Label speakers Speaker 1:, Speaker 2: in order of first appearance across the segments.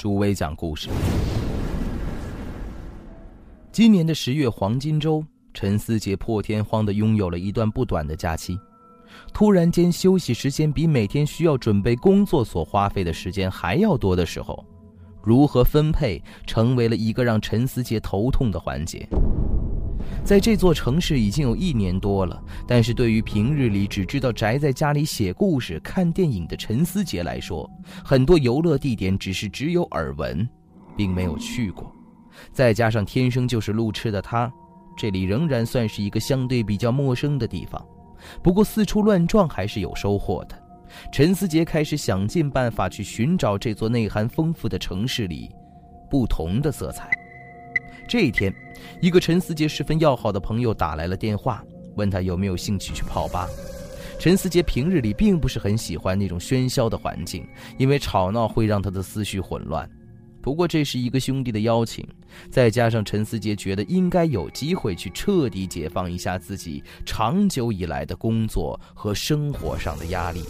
Speaker 1: 朱威讲故事。今年的十月黄金周，陈思杰破天荒的拥有了一段不短的假期。突然间，休息时间比每天需要准备工作所花费的时间还要多的时候，如何分配成为了一个让陈思杰头痛的环节。在这座城市已经有一年多了，但是对于平日里只知道宅在家里写故事、看电影的陈思杰来说，很多游乐地点只是只有耳闻，并没有去过。再加上天生就是路痴的他，这里仍然算是一个相对比较陌生的地方。不过四处乱撞还是有收获的。陈思杰开始想尽办法去寻找这座内涵丰富的城市里不同的色彩。这一天，一个陈思杰十分要好的朋友打来了电话，问他有没有兴趣去泡吧。陈思杰平日里并不是很喜欢那种喧嚣的环境，因为吵闹会让他的思绪混乱。不过这是一个兄弟的邀请，再加上陈思杰觉得应该有机会去彻底解放一下自己长久以来的工作和生活上的压力，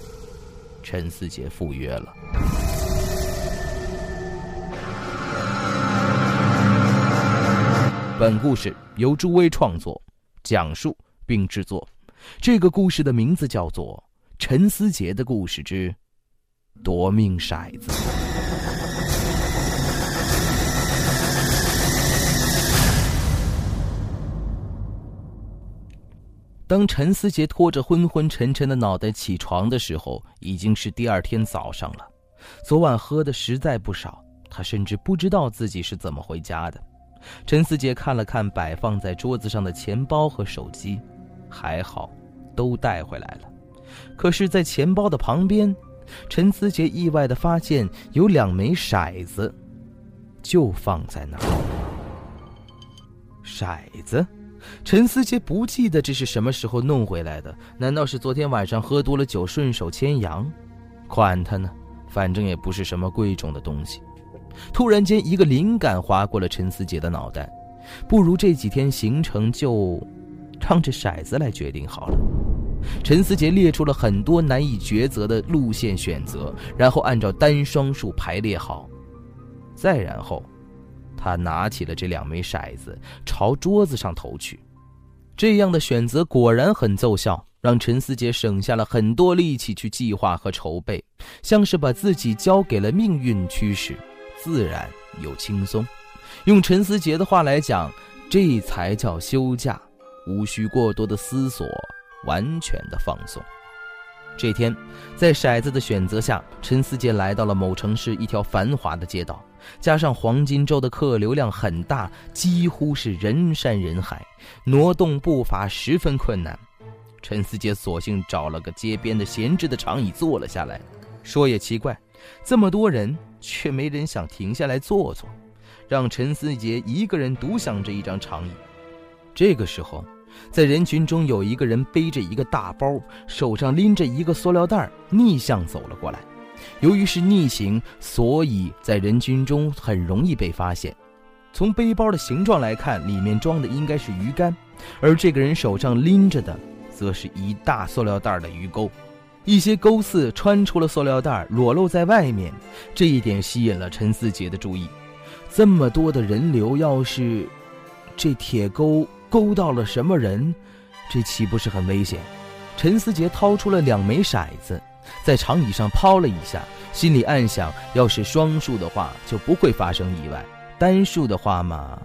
Speaker 1: 陈思杰赴约了。本故事由朱威创作、讲述并制作。这个故事的名字叫做《陈思杰的故事之夺命骰子》。当陈思杰拖着昏昏沉沉的脑袋起床的时候，已经是第二天早上了。昨晚喝的实在不少，他甚至不知道自己是怎么回家的。陈思杰看了看摆放在桌子上的钱包和手机，还好，都带回来了。可是，在钱包的旁边，陈思杰意外的发现有两枚骰子，就放在那儿。骰子，陈思杰不记得这是什么时候弄回来的，难道是昨天晚上喝多了酒顺手牵羊？管他呢，反正也不是什么贵重的东西。突然间，一个灵感划过了陈思杰的脑袋，不如这几天行程就让这骰子来决定好了。陈思杰列出了很多难以抉择的路线选择，然后按照单双数排列好，再然后，他拿起了这两枚骰子，朝桌子上投去。这样的选择果然很奏效，让陈思杰省下了很多力气去计划和筹备，像是把自己交给了命运驱使。自然又轻松，用陈思杰的话来讲，这才叫休假，无需过多的思索，完全的放松。这天，在骰子的选择下，陈思杰来到了某城市一条繁华的街道，加上黄金周的客流量很大，几乎是人山人海，挪动步伐十分困难。陈思杰索性找了个街边的闲置的长椅坐了下来。说也奇怪，这么多人。却没人想停下来坐坐，让陈思杰一个人独享这一张长椅。这个时候，在人群中有一个人背着一个大包，手上拎着一个塑料袋，逆向走了过来。由于是逆行，所以在人群中很容易被发现。从背包的形状来看，里面装的应该是鱼竿，而这个人手上拎着的，则是一大塑料袋的鱼钩。一些钩刺穿出了塑料袋，裸露在外面，这一点吸引了陈思杰的注意。这么多的人流，要是这铁钩勾到了什么人，这岂不是很危险？陈思杰掏出了两枚骰子，在长椅上抛了一下，心里暗想：要是双数的话，就不会发生意外；单数的话嘛，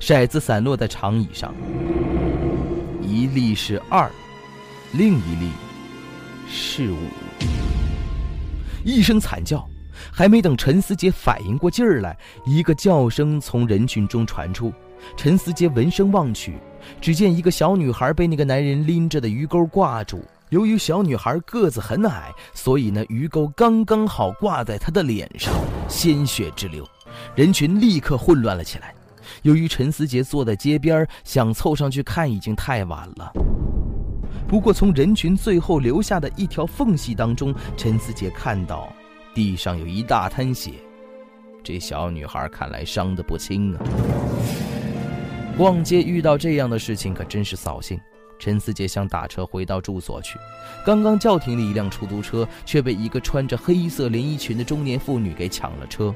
Speaker 1: 骰子散落在长椅上，一粒是二，另一粒。是五，一声惨叫，还没等陈思杰反应过劲儿来，一个叫声从人群中传出。陈思杰闻声望去，只见一个小女孩被那个男人拎着的鱼钩挂住。由于小女孩个子很矮，所以呢鱼钩刚刚好挂在她的脸上。鲜血直流，人群立刻混乱了起来。由于陈思杰坐在街边，想凑上去看已经太晚了。不过，从人群最后留下的一条缝隙当中，陈思杰看到地上有一大滩血。这小女孩看来伤得不轻啊！逛街遇到这样的事情可真是扫兴。陈思杰想打车回到住所去，刚刚叫停了一辆出租车，却被一个穿着黑色连衣裙的中年妇女给抢了车。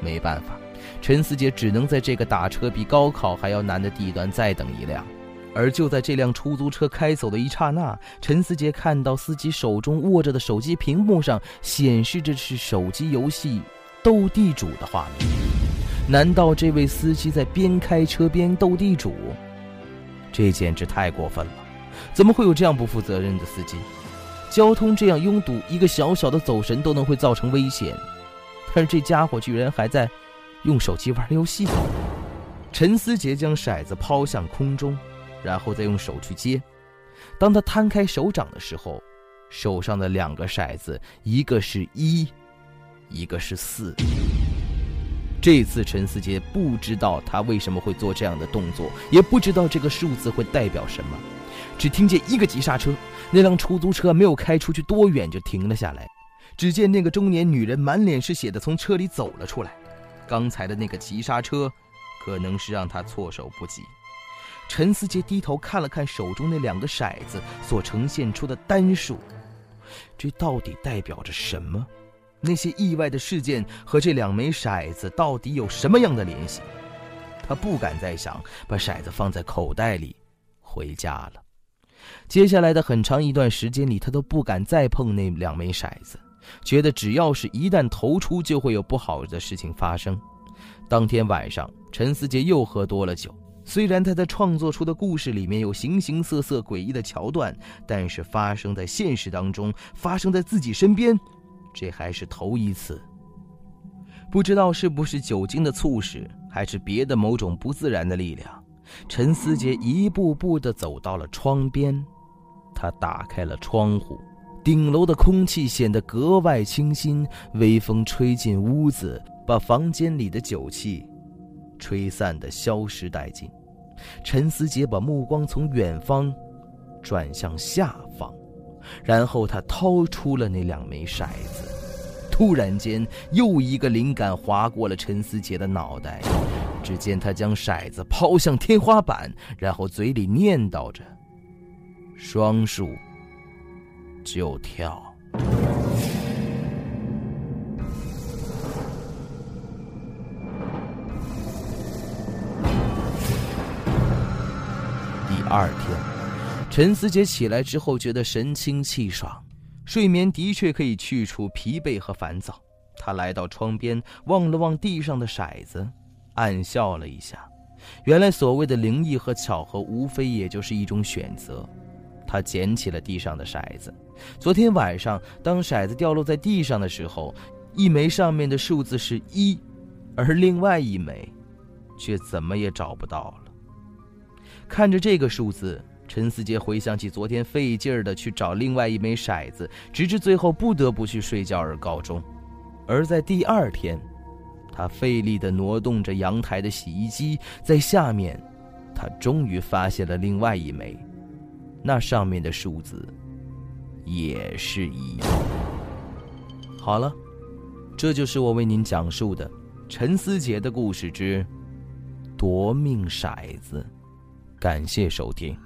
Speaker 1: 没办法，陈思杰只能在这个打车比高考还要难的地段再等一辆。而就在这辆出租车开走的一刹那，陈思杰看到司机手中握着的手机屏幕上显示着是手机游戏。斗地主的画面，难道这位司机在边开车边斗地主？这简直太过分了！怎么会有这样不负责任的司机？交通这样拥堵，一个小小的走神都能会造成危险，但是这家伙居然还在用手机玩游戏。陈思杰将骰子抛向空中，然后再用手去接。当他摊开手掌的时候，手上的两个骰子，一个是一。一个是四。这次陈思杰不知道他为什么会做这样的动作，也不知道这个数字会代表什么，只听见一个急刹车，那辆出租车没有开出去多远就停了下来。只见那个中年女人满脸是血的从车里走了出来。刚才的那个急刹车，可能是让他措手不及。陈思杰低头看了看手中那两个骰子所呈现出的单数，这到底代表着什么？那些意外的事件和这两枚骰子到底有什么样的联系？他不敢再想，把骰子放在口袋里，回家了。接下来的很长一段时间里，他都不敢再碰那两枚骰子，觉得只要是一旦投出，就会有不好的事情发生。当天晚上，陈思杰又喝多了酒。虽然他在创作出的故事里面有形形色色诡异的桥段，但是发生在现实当中，发生在自己身边。这还是头一次，不知道是不是酒精的促使，还是别的某种不自然的力量。陈思杰一步步地走到了窗边，他打开了窗户，顶楼的空气显得格外清新，微风吹进屋子，把房间里的酒气吹散的消失殆尽。陈思杰把目光从远方转向下方。然后他掏出了那两枚骰子，突然间，又一个灵感划过了陈思杰的脑袋。只见他将骰子抛向天花板，然后嘴里念叨着：“双数就跳。”二天。陈思杰起来之后，觉得神清气爽，睡眠的确可以去除疲惫和烦躁。他来到窗边，望了望地上的骰子，暗笑了一下。原来所谓的灵异和巧合，无非也就是一种选择。他捡起了地上的骰子。昨天晚上，当骰子掉落在地上的时候，一枚上面的数字是一，而另外一枚，却怎么也找不到了。看着这个数字。陈思杰回想起昨天费劲儿的去找另外一枚骰子，直至最后不得不去睡觉而告终。而在第二天，他费力地挪动着阳台的洗衣机，在下面，他终于发现了另外一枚，那上面的数字也是一。好了，这就是我为您讲述的陈思杰的故事之夺命骰子。感谢收听。